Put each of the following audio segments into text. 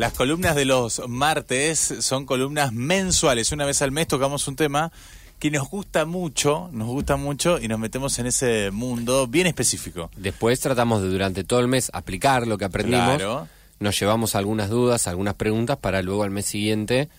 Las columnas de los martes son columnas mensuales. Una vez al mes tocamos un tema que nos gusta mucho, nos gusta mucho y nos metemos en ese mundo bien específico. Después tratamos de durante todo el mes aplicar lo que aprendimos. Claro. Nos llevamos algunas dudas, algunas preguntas para luego al mes siguiente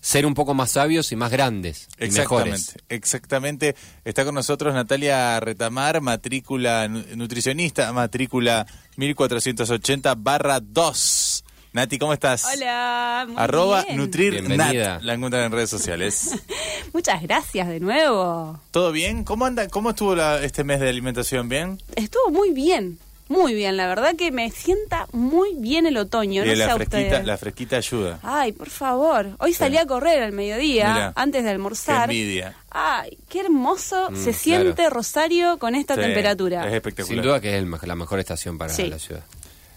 ser un poco más sabios y más grandes y Exactamente, mejores. exactamente. Está con nosotros Natalia Retamar, matrícula nu- nutricionista, matrícula 1480 barra 2. Nati, ¿cómo estás? Hola, muy Arroba bien. Nutrir Bienvenida. Nat. La encuentran en redes sociales. Muchas gracias de nuevo. ¿Todo bien? ¿Cómo anda? ¿Cómo estuvo la- este mes de alimentación? ¿Bien? Estuvo muy bien, muy bien. La verdad que me sienta muy bien el otoño. No la a fresquita, ustedes. la fresquita ayuda. Ay, por favor. Hoy salí a correr al mediodía, Mira, antes de Qué almorzar. envidia. Ay, qué hermoso Mm, se siente. Rosario con esta Sí, temperatura. Es espectacular. Sin duda que es el la mejor estación para Sí. la ciudad.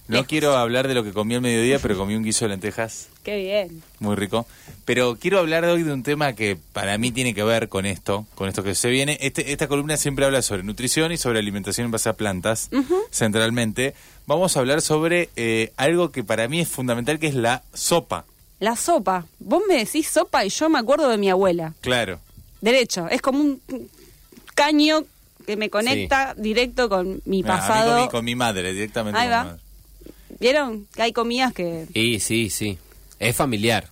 No Lejos. quiero hablar de lo que comí al mediodía, pero comí un guiso de lentejas Qué bien. muy rico. Pero quiero hablar hoy de un tema que para mí tiene que ver con esto, con esto que se viene. Este, esta columna siempre habla sobre nutrición y sobre alimentación en base a plantas, centralmente. Vamos a hablar sobre eh, algo que para mí es fundamental, que es la sopa. La sopa. Vos me decís sopa y yo me acuerdo de mi abuela. Claro. Derecho. Es como un caño que me conecta directo con mi Mira, a mí pasado. con, mi, con mi madre, directamente. Ahí con mi va. madre. ¿Vieron? Que hay comidas que... Y sí, sí. Es familiar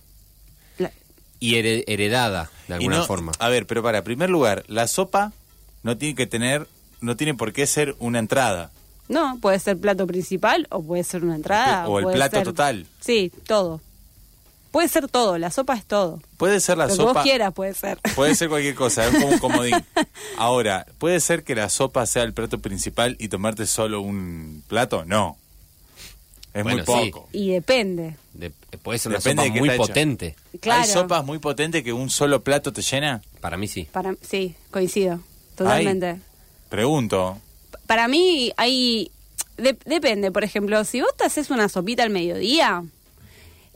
la- y here- heredada de alguna no- forma. A ver, pero para, en primer lugar, la sopa no tiene que tener, no tiene por qué ser una entrada. No, puede ser plato principal o puede ser una entrada. O el puede plato ser- total. Sí, todo. Puede ser todo, la sopa es todo. Puede ser la Lo que sopa. vos quieras puede ser. Puede ser cualquier cosa, es como un comodín. Ahora, ¿puede ser que la sopa sea el plato principal y tomarte solo un plato? No. Es Bueno, muy sí. poco. Y depende. De- puede ser una Depende sopa muy potente. Claro. ¿Hay sopas muy potentes que un solo plato te llena? Para mí sí. Para, sí, coincido. Totalmente. Pregunto. Para mí hay... de- depende, por ejemplo, si vos te haces una sopita al mediodía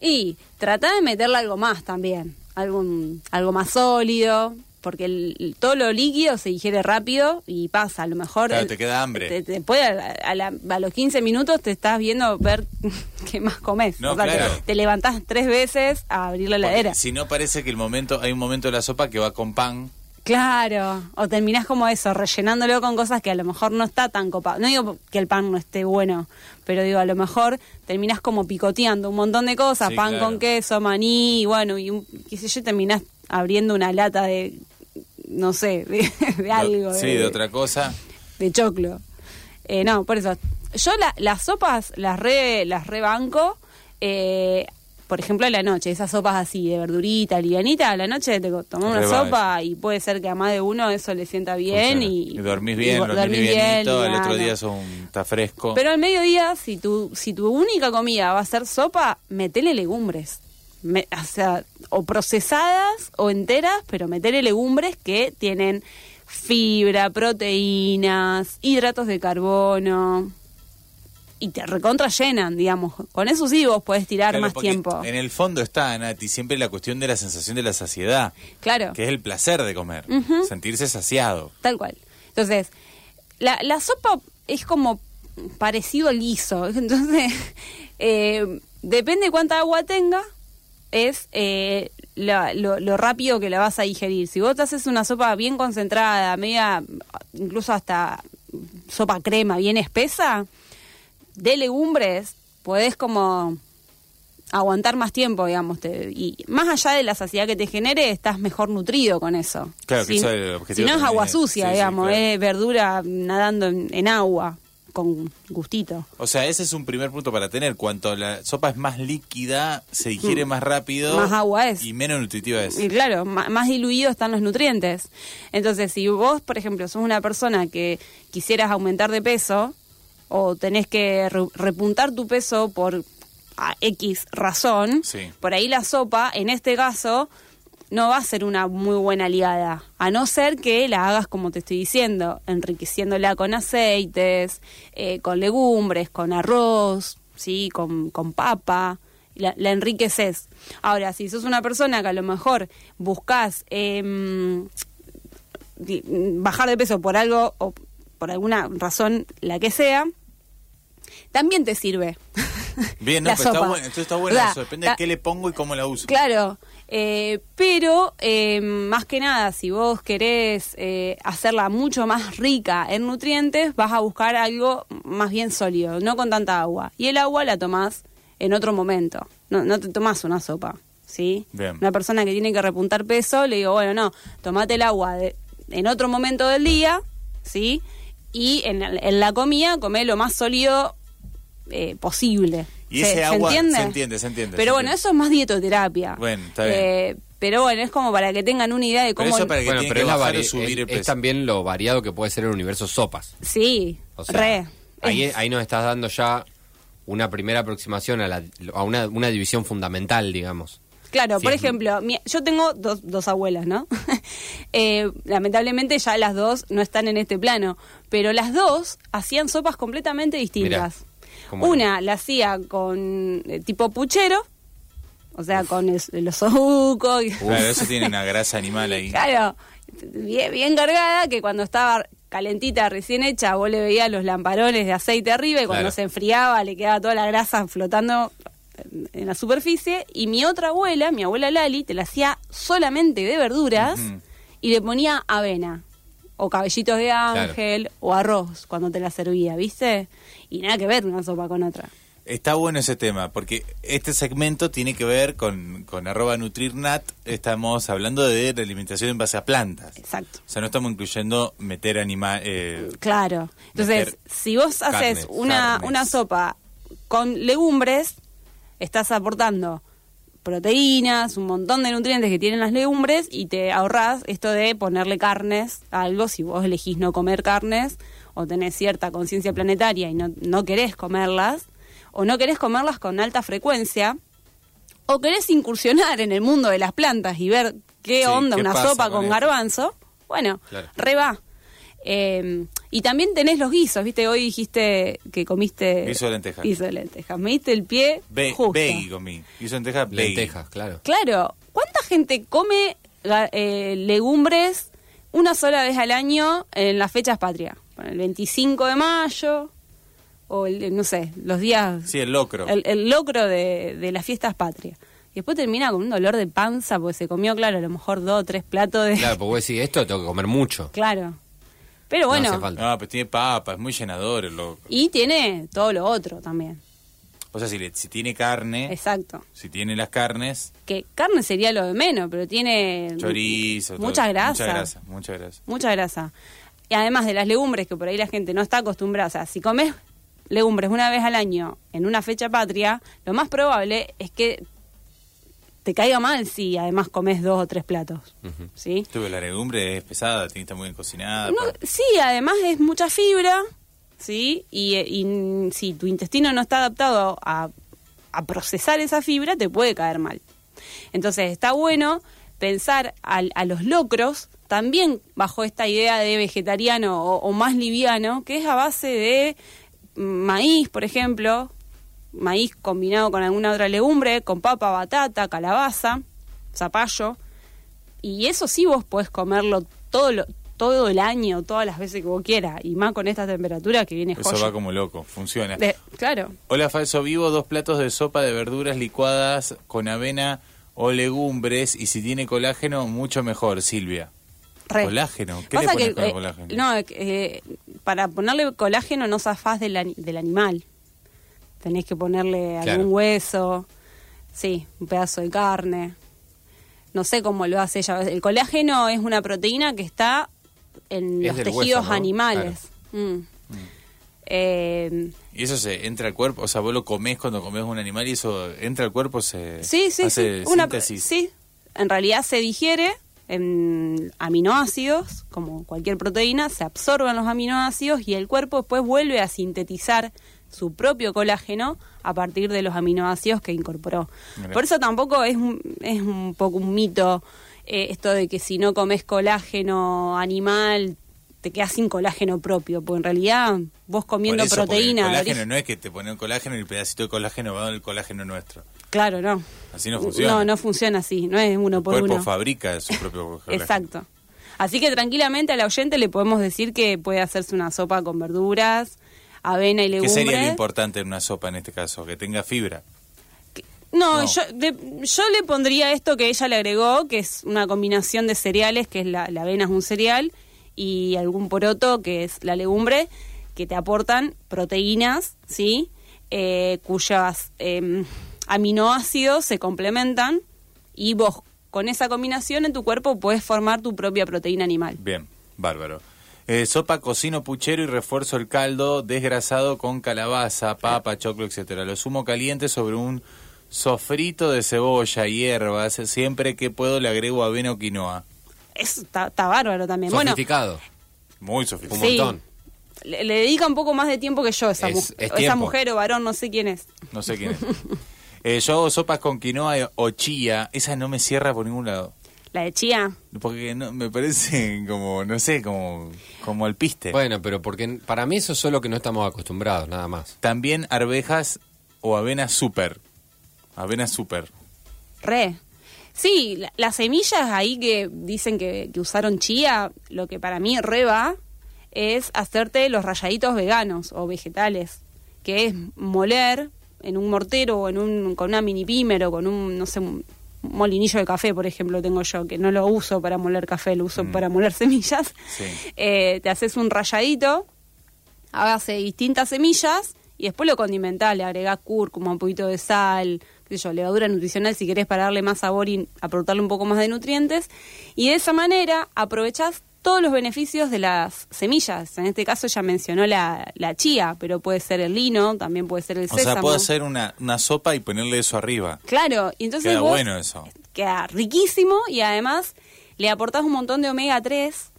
y tratá de meterle algo más también. Algún, algo más sólido, porque el- todo lo líquido se digiere rápido y pasa. A lo mejor... Claro, el- te queda hambre. Te, te puede, a, a la- a los 15 minutos te estás viendo ver qué más comes. No, o sea, te- claro. te, levantás tres veces a abrir la heladera. Si no parece que el momento, hay un momento de la sopa que va con pan. Claro, o terminás como eso, rellenándolo con cosas que a lo mejor no está tan copado. No digo que el pan no esté bueno, pero digo, a lo mejor terminás como picoteando un montón de cosas, Sí, pan claro. con queso, maní, y bueno, y un, qué sé yo, terminás abriendo una lata de, no sé, de, de algo. Sí, de otra cosa. de choclo. Eh, no, por eso. Yo la- las sopas las re, las rebanco. Eh, por ejemplo, a la noche, esas sopas así de verdurita, livianita, a la noche te tomás una sopa y puede ser que a más de uno eso le sienta bien y, Y dormís bien, y dormís dormís bien, livianito, el otro día son, está fresco. Pero al mediodía, si tu, si tu única comida va a ser sopa, metele legumbres. Me- o sea, o procesadas o enteras, pero metele legumbres que tienen fibra, proteínas, hidratos de carbono. Y te recontra llenan, digamos. Con eso sí vos podés tirar Claro, más tiempo. En el fondo está, Nati, siempre la cuestión de la sensación de la saciedad, Claro. que es el placer de comer, sentirse saciado. Tal cual. Entonces, la, la sopa es como parecido al guiso. Entonces, eh, depende cuánta agua tenga, es eh, la- lo, lo rápido que la vas a digerir. Si vos te haces una sopa bien concentrada, media, incluso hasta sopa crema bien espesa, de legumbres, podés como aguantar más tiempo, digamos. te- y más allá de la saciedad que te genere, estás mejor nutrido con eso. Claro, que si, eso es el objetivo si no es agua sucia, sí, digamos, claro. es verdura nadando en, en agua, con gustito. O sea, ese es un primer punto para tener. Cuanto la sopa es más líquida, se digiere más rápido. Mm. Más agua es. Y menos nutritiva es. Y claro, más diluidos están los nutrientes. Entonces, si vos, por ejemplo, sos una persona que quisieras aumentar de peso o tenés que re- repuntar tu peso por a X razón, Sí. por ahí la sopa, en este caso, no va a ser una muy buena aliada, a no ser que la hagas como te estoy diciendo, enriqueciéndola con aceites, eh, con legumbres, con arroz, sí, con, con papa, la, la enriqueces. Ahora, si sos una persona que a lo mejor buscas di- bajar de peso por algo o por alguna razón, la que sea, también te sirve. Bien, no, la pero está bueno, entonces está bueno O sea, eso, depende la- de qué le pongo y cómo la uso. Claro, eh, pero eh, más que nada, si vos querés eh, hacerla mucho más rica en nutrientes, vas a buscar algo más bien sólido, no con tanta agua. Y el agua la tomás en otro momento, no, no te tomás una sopa, ¿sí? Bien. Una persona que tiene que repuntar peso, le digo, bueno, no, tomate el agua de- en otro momento del día, ¿sí? Y en, en la comida comé lo más sólido eh, posible. Y ¿Se- ese se agua- entiende? se entiende, se entiende, Pero se bueno, entiende. eso es más dietoterapia. Bueno, está bien. Eh, pero bueno, es como para que tengan una idea de Pero cómo... eso para que Bueno, pero que es, bajar subir es- el es peso. también lo variado que puede ser el universo sopas. Sí, O sea, re. Ahí, Es- ahí nos estás dando ya una primera aproximación a, la, a una, una división fundamental, digamos. Claro, Sí, por es- ejemplo, mi- yo tengo dos, dos abuelas, ¿no? Eh, lamentablemente ya las dos no están en este plano, pero las dos hacían sopas completamente distintas. ¿Cómo Una la hacía con eh, tipo puchero, o sea, con el, osobuco. y- Claro, eso tiene una grasa animal ahí. Claro, bien, bien cargada, que cuando estaba calentita, recién hecha, vos le veías los lamparones de aceite arriba y cuando Claro. se enfriaba le quedaba toda la grasa flotando en- la superficie. Y mi otra abuela, mi abuela Lali, te la hacía solamente de verduras y le ponía avena. O cabellitos de ángel, o arroz cuando te la servía, ¿viste? Y nada que ver una sopa con otra. Está bueno ese tema, porque este segmento tiene que ver con, con arroba nutrirnat. Estamos hablando de la alimentación en base a plantas. Exacto. O sea, no estamos incluyendo meter animal... Eh, Claro. Entonces, si vos haces carnes, una, carnes. una sopa con legumbres, estás aportando proteínas, un montón de nutrientes que tienen las legumbres y te ahorras esto de ponerle carnes a algo si vos elegís no comer carnes o tenés cierta conciencia planetaria y no, no querés comerlas o no querés comerlas con alta frecuencia o querés incursionar en el mundo de las plantas y ver qué Sí, onda qué una sopa con garbanzo, bueno, Claro. re va. Eh, y también tenés los guisos, ¿viste? Hoy dijiste que comiste... Guiso de lentejas. Guiso de lentejas. Me diste el pie Be- justo. Veggie comí. Hizo lenteja veggie. Lentejas, claro. Claro. ¿Cuánta gente come eh, legumbres una sola vez al año en las fechas patrias? Bueno, el 25 de mayo o, el, no sé, los días... Sí, el locro. el, el locro de, de las fiestas patrias. Y después termina con un dolor de panza porque se comió, claro, a lo mejor dos o tres platos de... Claro, porque vos decís, esto tengo que comer mucho. Claro. Pero No bueno, hace falta. No, pues tiene papa, es muy llenador el y tiene todo lo otro también. O sea, si, le- si tiene carne, Exacto. si tiene las carnes, Que carne sería lo de menos, pero tiene chorizo, todo. mucha grasa. Mucha grasa, mucha grasa. Mucha grasa. Y además de las legumbres, que por ahí la gente no está acostumbrada. O sea, si comes legumbres una vez al año en una fecha patria, lo más probable es que te caiga mal si además comes dos o tres platos. ¿Sí? Tuve la legumbre, es pesada, tiene que estar muy bien cocinada. No, sí, además es mucha fibra, ¿sí? Y, y si tu intestino no está adaptado a, a procesar esa fibra, te puede caer mal. Entonces está bueno pensar al- a, los locros también bajo esta idea de vegetariano o, o más liviano, que es a base de maíz, por ejemplo, maíz combinado con alguna otra legumbre, con papa, batata, calabaza, zapallo. Y eso sí vos podés comerlo todo lo- todo el año, todas las veces que vos quieras. Y más con esta temperatura que viene Eso joya. va como loco, funciona. De- claro. Hola, falso vivo, dos platos de sopa de verduras licuadas con avena o legumbres y si tiene colágeno, mucho mejor, Silvia. Re. ¿Colágeno? ¿Qué Pasa le pones que, con el eh, colágeno? No, eh, para ponerle colágeno no zafás del, del animal. Tenés que ponerle Claro. algún hueso, sí, un pedazo de carne. No sé cómo lo hace ella. El colágeno es una proteína que está en Es los tejidos hueso, ¿no? animales. Mm. Eh, ¿Y eso se entra al cuerpo? O sea, vos lo comés cuando comés un animal y eso entra al cuerpo, se Sí, sí, hace sí. Una, síntesis. sí, en realidad se digiere en aminoácidos, como cualquier proteína, se absorben los aminoácidos y el cuerpo después vuelve a sintetizar su propio colágeno a partir de los aminoácidos que incorporó. Por eso tampoco es un, es un poco un mito eh, esto de que si no comes colágeno animal te quedas sin colágeno propio, porque en realidad vos comiendo eso, proteína... El colágeno no es que te ponen colágeno y el pedacito de colágeno va el colágeno nuestro. Claro, no. Así no funciona. No, no funciona así, no es uno El por cuerpo uno. fabrica su propio colágeno. Exacto. Así que tranquilamente al oyente le podemos decir que puede hacerse una sopa con verduras, avena y ¿Qué legumbres. sería lo importante en una sopa en este caso? Que tenga fibra. No, No. Yo, de- yo le pondría esto que ella le agregó, que es una combinación de cereales, que es la, la avena es un cereal, y algún poroto, que es la legumbre, que te aportan proteínas, ¿sí? Eh, cuyas eh, aminoácidos se complementan, y vos con esa combinación en tu cuerpo puedes formar tu propia proteína animal. Bien, bárbaro. Eh, sopa, cocino puchero y refuerzo el caldo desgrasado con calabaza, papa, choclo, etcétera. Lo sumo caliente sobre un sofrito de cebolla, hierbas. Siempre que puedo le agrego avena o quinoa. Eso está, está bárbaro también. Bueno, Sofisticado. Muy Un sofisticado. Sí. montón. le, le dedica un poco más de tiempo que yo esa, Es- esa mujer o varón, no sé quién es. No sé quién es. Eh, yo hago sopas con quinoa o chía. Esa no me cierra por ningún lado. La de chía. Porque no, me parece como, no sé, como, como al piste. Bueno, pero porque para mí eso es solo que no estamos acostumbrados, nada más. También arvejas o avena super. Avena super. Re. Sí, la- las semillas ahí que dicen que, que usaron chía, lo que para mí re va es hacerte los rayaditos veganos o vegetales, que es moler en un mortero o en un, con una mini pimer o con un, no sé, un molinillo de café, por ejemplo, tengo yo, que no lo uso para moler café, lo uso para moler semillas. Sí. Eh, te haces un rayadito, hágase distintas semillas y después lo condimentás, le agregás cúrcuma, un poquito de sal, qué sé yo, levadura nutricional si querés para darle más sabor y aportarle un poco más de nutrientes. Y de esa manera aprovechás todos los beneficios de las semillas. En este caso ya mencionó la, la chía, pero puede ser el lino, también puede ser el O sésamo. sea, puedo hacer una, una sopa y ponerle eso arriba. Claro, y entonces Queda vos bueno eso. queda riquísimo y además le aportás un montón de omega 3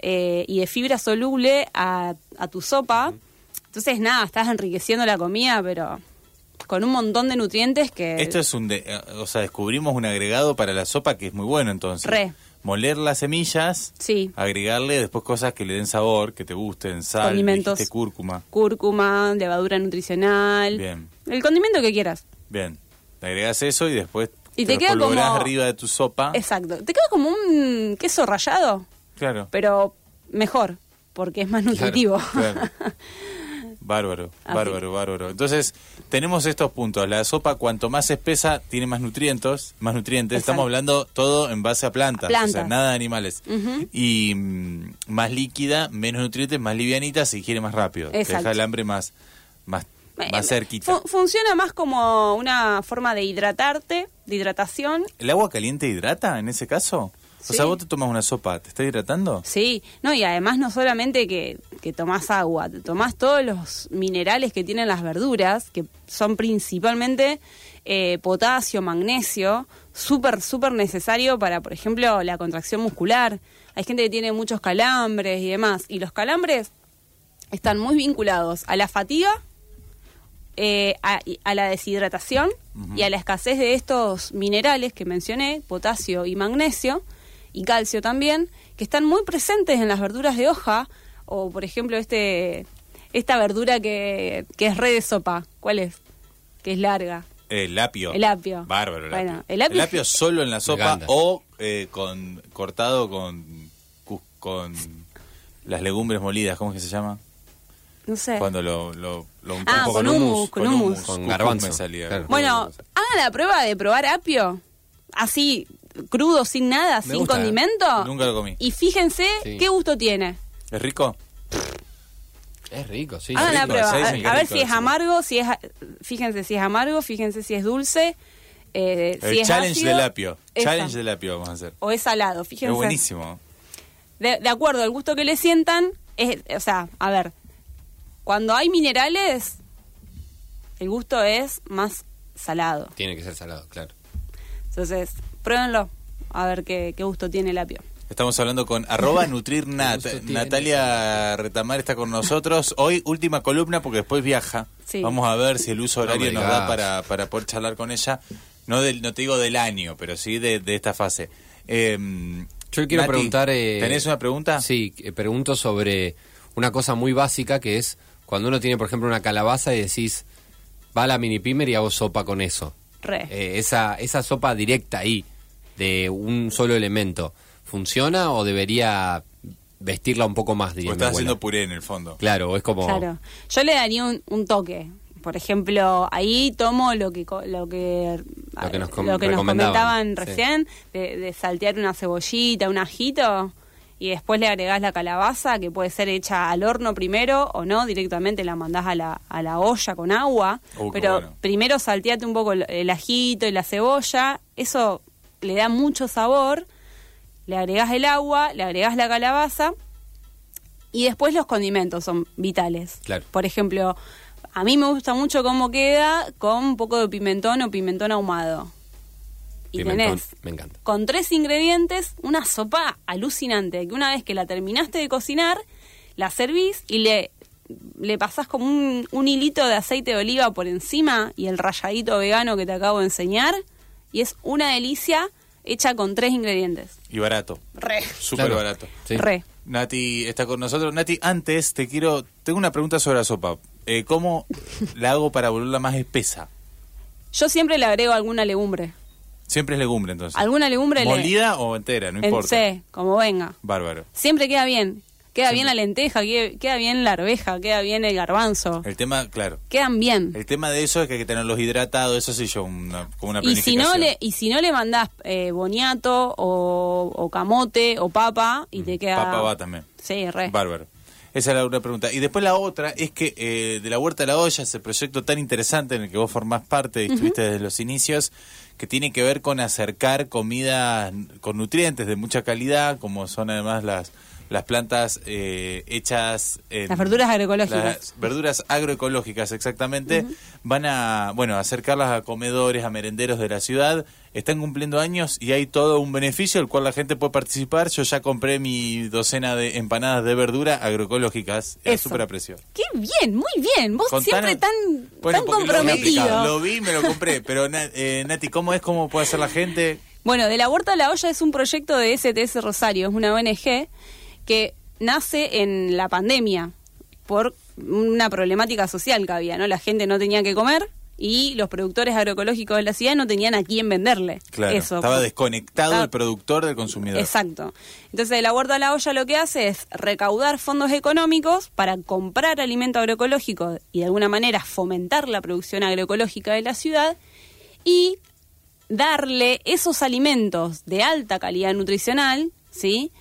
eh, y de fibra soluble a, a tu sopa. Entonces, nada, estás enriqueciendo la comida, pero con un montón de nutrientes que... Esto es un... de- eh, o sea, descubrimos un agregado para la sopa que es muy bueno entonces. Re. Moler las semillas, Sí, agregarle después cosas que le den sabor, que te gusten, sal, Condimentos. cúrcuma. cúrcuma, levadura nutricional, Bien, el condimento que quieras. bien. Le agregas eso y después Y te lo queda como- arriba de tu sopa. Exacto. Te queda como un queso rallado, Claro, pero mejor, porque es más nutritivo. claro. Bárbaro, Así. bárbaro, bárbaro. Entonces, tenemos estos puntos. La sopa, cuanto más espesa, tiene más nutrientes. Más nutrientes. Exacto. Estamos hablando todo en base a plantas. O Plantas. sea, nada de animales. Y mm, más líquida, menos nutrientes, más livianita, se digiere más rápido. Te deja el hambre más, más, Eh, más cerquita. fu- funciona más como una forma de hidratarte, de hidratación. ¿El agua caliente hidrata en ese caso? O sea, vos te tomas una sopa, ¿te está hidratando? Sí, no, y además no solamente que, que tomás agua, te tomás todos los minerales que tienen las verduras, que son principalmente eh, potasio, magnesio, súper, súper necesario para, por ejemplo, la contracción muscular. Hay gente que tiene muchos calambres y demás, y los calambres están muy vinculados a la fatiga, eh, a, a la deshidratación y a la escasez de estos minerales que mencioné, potasio y magnesio, y calcio también, que están muy presentes en las verduras de hoja, o por ejemplo este esta verdura que, que es re de sopa, ¿cuál es? Que es larga. El apio. El apio. Bárbaro, el Bueno, apio. el apio- solo en la sopa o eh, con cortado con, con las legumbres molidas, ¿cómo es que se llama? No sé. Cuando lo, lo, lo un Ah, poco con hummus, con hummus. Con garbanzo, me salía. claro. Bueno, hagan la prueba de probar apio, así, crudo, sin nada, Me sin gusta, condimento. nunca lo comí. Y fíjense Sí. qué gusto tiene. ¿Es rico? Es rico, sí. Hagan la rico, prueba, sí, a, ver- que a es ver rico, si es amargo, si es, fíjense si es amargo, fíjense si es dulce, eh, El si es challenge ácido, del apio. esa. Challenge del apio vamos a hacer. o es salado, fíjense. Es buenísimo. De, de acuerdo al gusto que le sientan, es, o sea, a ver, cuando hay minerales, el gusto es más salado. Tiene que ser salado, claro. Entonces, pruébenlo, a ver qué, qué gusto tiene el apio. Estamos hablando con arroba NutrirNat. Natalia Retamar está con nosotros. Hoy última columna porque después viaja. Sí. Vamos a ver si el uso No horario nos da para, para poder charlar con ella. No del, no te digo del año, pero sí de, de esta fase. Eh, Yo le quiero Nati, preguntar... eh, ¿Tenés una pregunta? Sí, eh, pregunto sobre una cosa muy básica que es cuando uno tiene, por ejemplo, una calabaza y decís, va a la mini pimer y hago sopa con eso. Re. Eh, esa, esa sopa directa ahí, de un solo elemento, ¿funciona o debería vestirla un poco más, O estás haciendo puré en el fondo. Claro, es como... Claro. Yo le daría un, un toque. Por ejemplo, ahí tomo lo que co- lo que Lo que nos com- lo que nos recomendaban, comentaban sí. recién de, de saltear una cebollita, un ajito y después le agregás la calabaza que puede ser hecha al horno primero o no directamente la mandás a la, a la olla con agua. Uh, qué pero bueno. primero salteate un poco el, el ajito y la cebolla. Eso le da mucho sabor. Le agregás el agua, le agregás la calabaza y después los condimentos son vitales. Claro. Por ejemplo, a mí me gusta mucho cómo queda con un poco de pimentón o pimentón ahumado. Y pimentón, tenés me encanta. con tres ingredientes una sopa alucinante que una vez que la terminaste de cocinar, la servís y le, le pasás como un, un hilito de aceite de oliva por encima y el ralladito vegano que te acabo de enseñar y es una delicia hecha con tres ingredientes. Y barato. Re. Súper Claro. barato. Sí. Re. Nati está con nosotros. Nati, antes te quiero... Tengo una pregunta sobre la sopa. Eh, ¿Cómo la hago para volverla más espesa? Yo siempre le agrego alguna legumbre. Siempre es legumbre, entonces. Alguna legumbre le... ¿Molida o entera? No en importa. C, como venga. Bárbaro. Siempre queda bien. Queda bien la lenteja, queda, bien la arveja, queda bien el garbanzo. El tema, claro. Quedan bien. El tema de eso es que hay que tenerlos hidratados, eso sí yo, una, como una Y si no le y si no le mandás eh, boniato o, o camote o papa y te queda Papa va también. Sí, re. Bárbaro. Esa es la una pregunta. Y después la otra es que eh, de la Huerta a la Olla, ese proyecto tan interesante en el que vos formás parte y estuviste desde los inicios, que tiene que ver con acercar comidas con nutrientes de mucha calidad, como son además las las plantas eh, hechas en Las verduras agroecológicas. las verduras agroecológicas exactamente van a bueno acercarlas a comedores a merenderos de la ciudad. Están cumpliendo años y hay todo un beneficio el cual la gente puede participar. Yo ya compré mi docena de empanadas de verdura agroecológicas. A súper aprecio Qué bien, muy bien. Vos Contanos- siempre tan, Bueno, tan porque lo comprometido. lo vi me lo compré. Pero eh, Nati cómo es cómo puede hacer la gente Bueno, De la Huerta a la Olla es un proyecto de STS Rosario, es una ONG que nace en la pandemia por una problemática social que había, ¿no? La gente no tenía que comer y los productores agroecológicos de la ciudad no tenían a quién venderle. claro Eso. estaba desconectado Estaba- el productor del consumidor Exacto. Entonces, la huerta a la olla lo que hace es recaudar fondos económicos para comprar alimento agroecológico y de alguna manera fomentar la producción agroecológica de la ciudad y darle esos alimentos de alta calidad nutricional, ¿sí?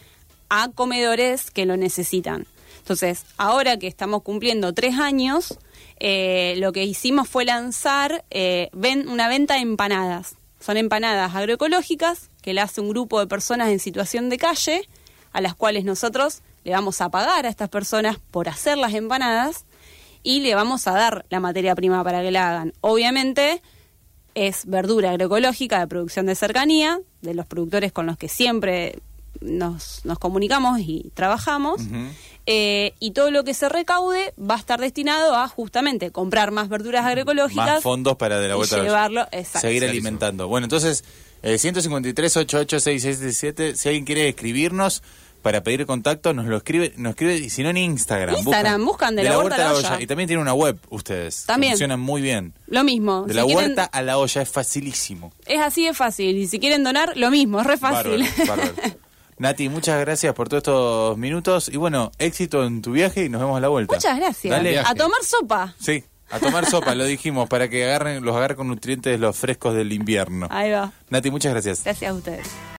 A comedores que lo necesitan. Entonces, ahora que estamos cumpliendo tres años, eh, lo que hicimos fue lanzar eh, una venta de empanadas. Son empanadas agroecológicas que la hace un grupo de personas en situación de calle, a las cuales nosotros le vamos a pagar a estas personas por hacer las empanadas y le vamos a dar la materia prima para que la hagan. Obviamente es verdura agroecológica de producción de cercanía, de los productores con los que siempre nos, nos comunicamos y trabajamos. Eh, y todo lo que se recaude va a estar destinado a justamente comprar más verduras agroecológicas. más fondos para de la y vuelta a la- llevarlo, exacto. seguir alimentando. Bueno, entonces, eh, 153 886677 si alguien quiere escribirnos para pedir contacto, nos lo escribe, nos escribe, y si no en Instagram. Instagram, buscan de la huerta a la olla. Y también tiene una web, ustedes. También. Funcionan muy bien. Lo mismo. De si la quieren- huerta a la olla, es facilísimo. Es así de fácil. Y si quieren donar, lo mismo, es re fácil. Bárbaro, bárbaro. Nati, muchas gracias por todos estos minutos y bueno, éxito en tu viaje y nos vemos a la vuelta. Muchas gracias. Dale. A tomar sopa. Sí, a tomar sopa, lo dijimos, para que agarren, los agarre con nutrientes los frescos del invierno. Ahí va. Nati, muchas gracias. Gracias a ustedes.